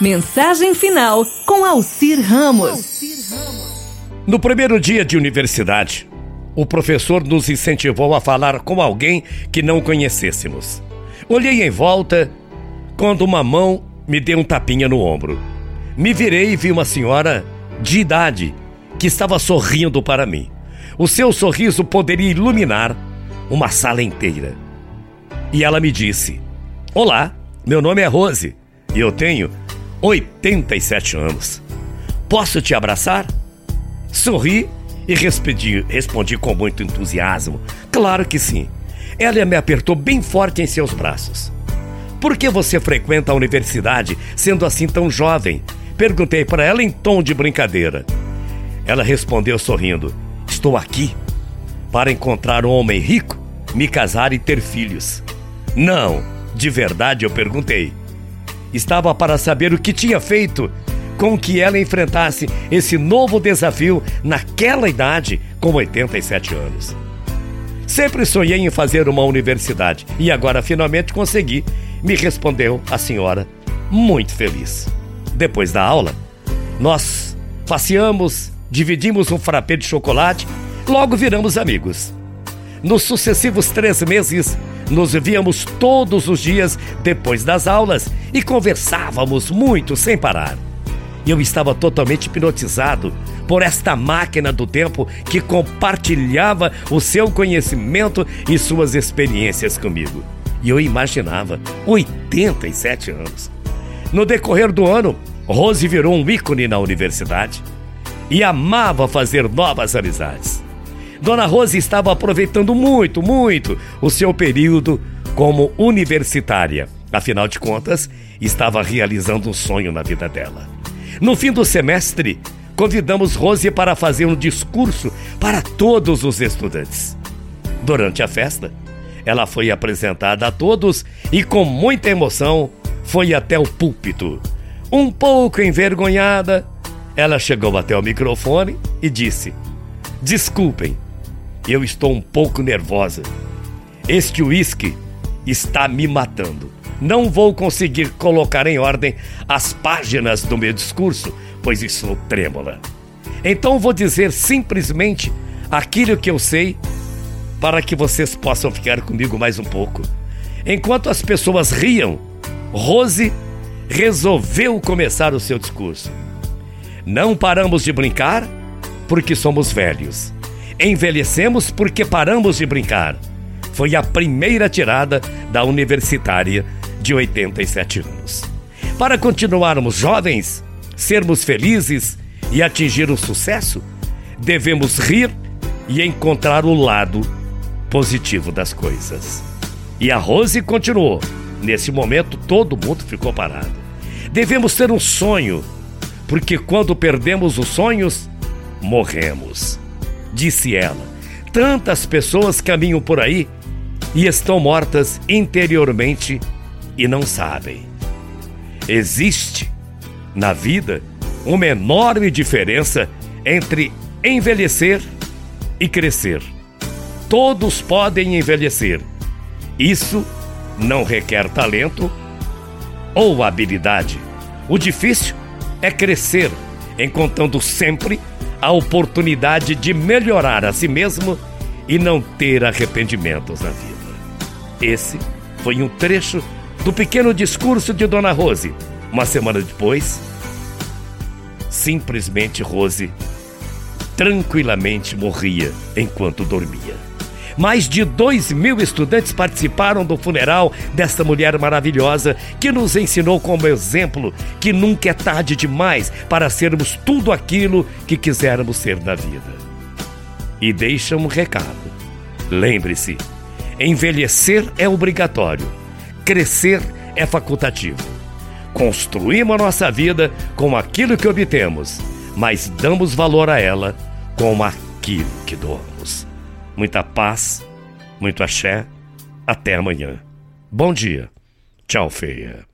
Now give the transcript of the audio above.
Mensagem final com Alcir Ramos. No primeiro dia de universidade, o professor nos incentivou a falar com alguém que não conhecêssemos. Olhei em volta quando uma mão me deu um tapinha no ombro. Me virei e vi uma senhora de idade que estava sorrindo para mim. O seu sorriso poderia iluminar uma sala inteira. E ela me disse: Olá, meu nome é Rose e eu tenho 87 anos. Posso te abraçar? Sorri e respondi, respondi com muito entusiasmo: Claro que sim. Ela me apertou bem forte em seus braços. Por que você frequenta a universidade sendo assim tão jovem? Perguntei para ela em tom de brincadeira. Ela respondeu sorrindo: Estou aqui para encontrar um homem rico, me casar e ter filhos. Não, de verdade eu perguntei. Estava para saber o que tinha feito com que ela enfrentasse esse novo desafio naquela idade, com 87 anos. Sempre sonhei em fazer uma universidade e agora finalmente consegui, me respondeu a senhora, muito feliz. Depois da aula, nós passeamos, dividimos um frappé de chocolate, logo viramos amigos. Nos sucessivos três meses, nos víamos todos os dias depois das aulas e conversávamos muito sem parar. Eu estava totalmente hipnotizado por esta máquina do tempo que compartilhava o seu conhecimento e suas experiências comigo. E eu imaginava 87 anos. No decorrer do ano, Rose virou um ícone na universidade e amava fazer novas amizades. Dona Rose estava aproveitando muito, muito o seu período como universitária. Afinal de contas, estava realizando um sonho na vida dela. No fim do semestre, convidamos Rose para fazer um discurso para todos os estudantes. Durante a festa, ela foi apresentada a todos e, com muita emoção, foi até o púlpito. Um pouco envergonhada, ela chegou até o microfone e disse: Desculpem, eu estou um pouco nervosa. Este uísque está me matando. Não vou conseguir colocar em ordem as páginas do meu discurso, pois estou trêmula. Então vou dizer simplesmente aquilo que eu sei para que vocês possam ficar comigo mais um pouco. Enquanto as pessoas riam, Rose resolveu começar o seu discurso. Não paramos de brincar porque somos velhos. Envelhecemos porque paramos de brincar. Foi a primeira tirada da universitária de 87 anos. Para continuarmos jovens, sermos felizes e atingir o sucesso, devemos rir e encontrar o lado positivo das coisas. E a Rose continuou. Nesse momento, todo mundo ficou parado. Devemos ter um sonho, porque quando perdemos os sonhos, morremos. Disse ela. Tantas pessoas caminham por aí e estão mortas interiormente e não sabem. Existe na vida uma enorme diferença entre envelhecer e crescer. Todos podem envelhecer. Isso não requer talento ou habilidade. O difícil é crescer, encontrando sempre a oportunidade de melhorar a si mesmo e não ter arrependimentos na vida. Esse foi um trecho do pequeno discurso de Dona Rose. Uma semana depois, simplesmente Rose tranquilamente morria enquanto dormia. Mais de dois mil estudantes participaram do funeral desta mulher maravilhosa que nos ensinou como exemplo que nunca é tarde demais para sermos tudo aquilo que quisermos ser na vida. E deixa um recado. Lembre-se, envelhecer é obrigatório, crescer é facultativo. Construímos a nossa vida com aquilo que obtemos, mas damos valor a ela com aquilo que doamos muita paz, muito axé. Até amanhã. Bom dia. Tchau, feia.